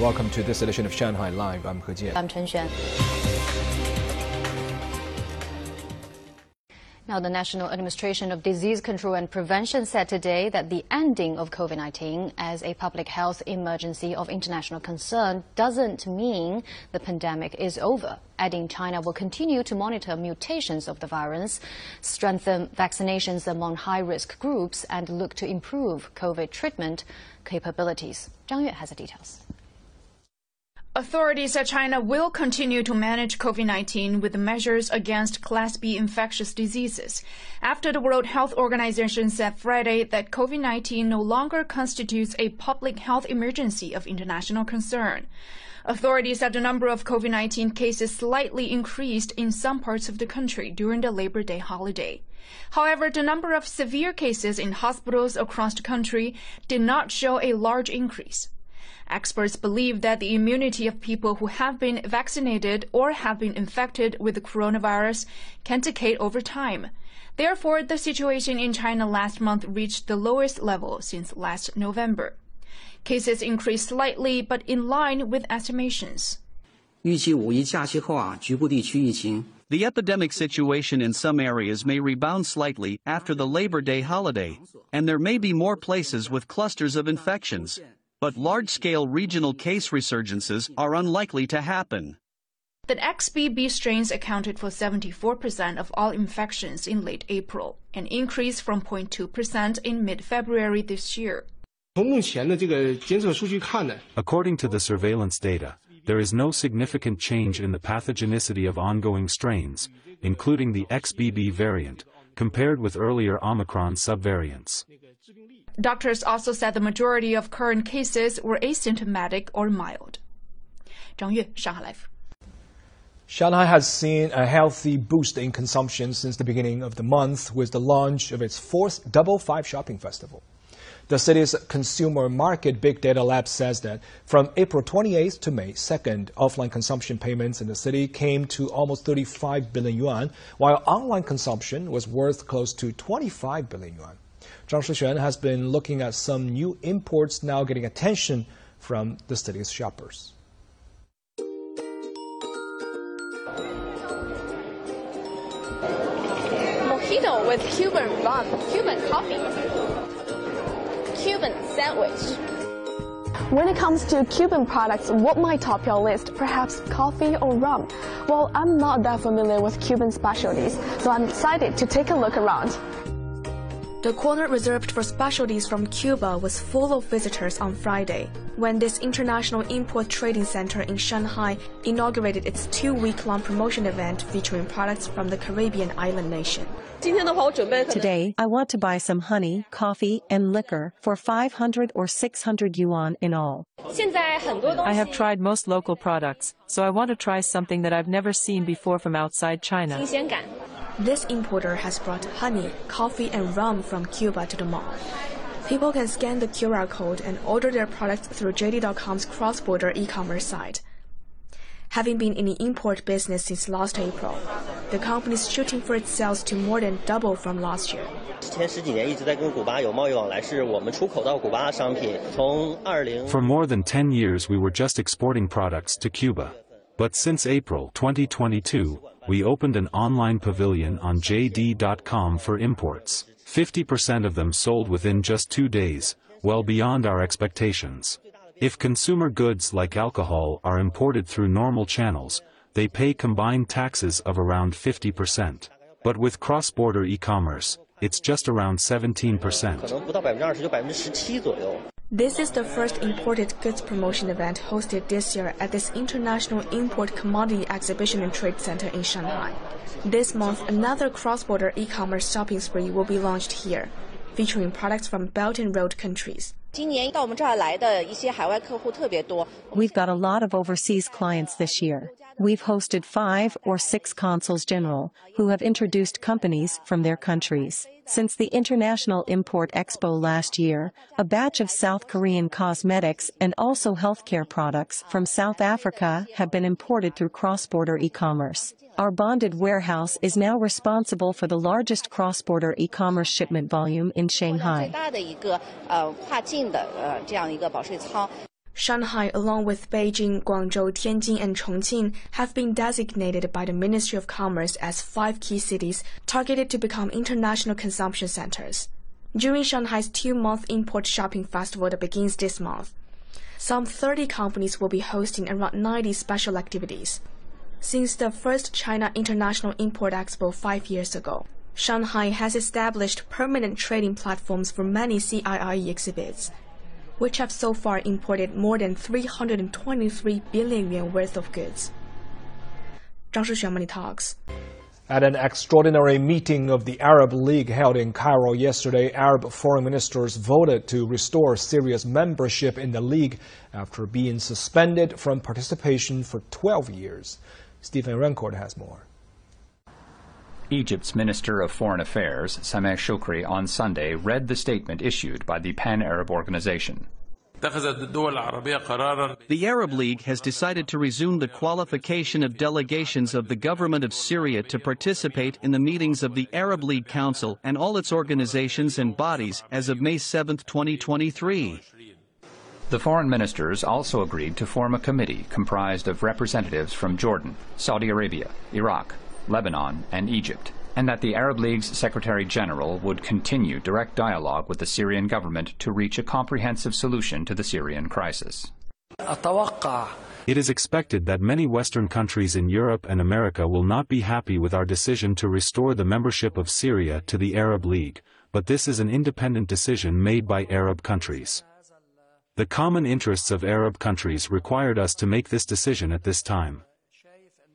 Welcome to this edition of Shanghai Live. I'm He Jian. I'm Chen Xuan. Now, the National Administration of Disease Control and Prevention said today that the ending of COVID 19 as a public health emergency of international concern doesn't mean the pandemic is over, adding China will continue to monitor mutations of the virus, strengthen vaccinations among high risk groups, and look to improve COVID treatment capabilities. Zhang Yue has the details. Authorities said China will continue to manage COVID 19 with measures against Class B infectious diseases after the World Health Organization said Friday that COVID 19 no longer constitutes a public health emergency of international concern. Authorities said the number of COVID 19 cases slightly increased in some parts of the country during the Labor Day holiday. However, the number of severe cases in hospitals across the country did not show a large increase. Experts believe that the immunity of people who have been vaccinated or have been infected with the coronavirus can decay over time. Therefore, the situation in China last month reached the lowest level since last November. Cases increased slightly, but in line with estimations. The epidemic situation in some areas may rebound slightly after the Labor Day holiday, and there may be more places with clusters of infections but large-scale regional case resurgences are unlikely to happen. The XBB strains accounted for 74% of all infections in late April, an increase from 0.2% in mid-February this year. According to the surveillance data, there is no significant change in the pathogenicity of ongoing strains, including the XBB variant, compared with earlier Omicron subvariants. Doctors also said the majority of current cases were asymptomatic or mild. Zhang Yue, Shanghai Live. Shanghai has seen a healthy boost in consumption since the beginning of the month with the launch of its fourth Double Five Shopping Festival. The city's consumer market big data lab says that from April 28th to May 2nd, offline consumption payments in the city came to almost 35 billion yuan, while online consumption was worth close to 25 billion yuan. Zhang Shixuan has been looking at some new imports now getting attention from the city's shoppers. Mojito with Cuban rum, Cuban coffee, Cuban sandwich. When it comes to Cuban products, what might top your list? Perhaps coffee or rum? Well, I'm not that familiar with Cuban specialties, so I'm excited to take a look around. The corner reserved for specialties from Cuba was full of visitors on Friday, when this international import trading center in Shanghai inaugurated its two-week-long promotion event featuring products from the Caribbean island nation. Today, I want to buy some honey, coffee, and liquor for 500 or 600 yuan in all. I have tried most local products, so I want to try something that I've never seen before from outside China. This importer has brought honey, coffee, and rum from Cuba to the mall. People can scan the QR code and order their products through JD.com's cross-border e-commerce site. Having been in the import business since last April, the company is shooting for its sales to more than double from last year. For more than 10 years we were just exporting products to Cuba. But since April 2022, we opened an online pavilion on JD.com for imports. 50% of them sold within just two days, well beyond our expectations. If consumer goods like alcohol are imported through normal channels, they pay combined taxes of around 50%. But with cross-border e-commerce, it's just around 17%. This is the first imported goods promotion event hosted this year at this International Import Commodity Exhibition and Trade Center in Shanghai. This month, another cross-border e-commerce shopping spree will be launched here, featuring products from Belt and Road countries. We've got a lot of overseas clients this year. We've hosted five or six consuls general who have introduced companies from their countries. Since the International Import Expo last year, a batch of South Korean cosmetics and also healthcare products from South Africa have been imported through cross-border e-commerce. Our bonded warehouse is now responsible for the largest cross-border e-commerce shipment volume in Shanghai. Shanghai, along with Beijing, Guangzhou, Tianjin, and Chongqing, have been designated by the Ministry of Commerce as five key cities targeted to become international consumption centers. During Shanghai's two-month import shopping festival that begins this month, some 30 companies will be hosting around 90 special activities. Since the first China International Import Expo five years ago, Shanghai has established permanent trading platforms for many CIIE exhibits which have so far imported more than 323 billion yuan worth of goods. Zhang Shixuan Money Talks. At an extraordinary meeting of the Arab League held in Cairo yesterday, Arab foreign ministers voted to restore Syria's membership in the league after being suspended from participation for 12 years. Stephen Rancourt has more. Egypt's Minister of Foreign Affairs, Sameh Shoukry, on Sunday read the statement issued by the Pan Arab Organization. The Arab League has decided to resume the qualification of delegations of the government of Syria to participate in the meetings of the Arab League Council and all its organizations and bodies as of May 7, 2023. The foreign ministers also agreed to form a committee comprised of representatives from Jordan, Saudi Arabia, Iraq, Lebanon, and Egypt, and that the Arab League's Secretary General would continue direct dialogue with the Syrian government to reach a comprehensive solution to the Syrian crisis. It is expected that many Western countries in Europe and America will not be happy with our decision to restore the membership of Syria to the Arab League, but this is an independent decision made by Arab countries. The common interests of Arab countries required us to make this decision at this time.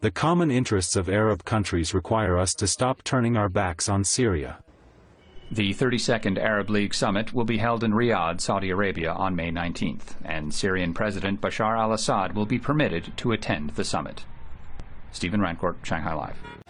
The common interests of Arab countries require us to stop turning our backs on Syria. The 32nd Arab League summit will be held in Riyadh, Saudi Arabia on May 19th, and Syrian President Bashar al-Assad will be permitted to attend the summit. Stephen Rancourt, Shanghai Live.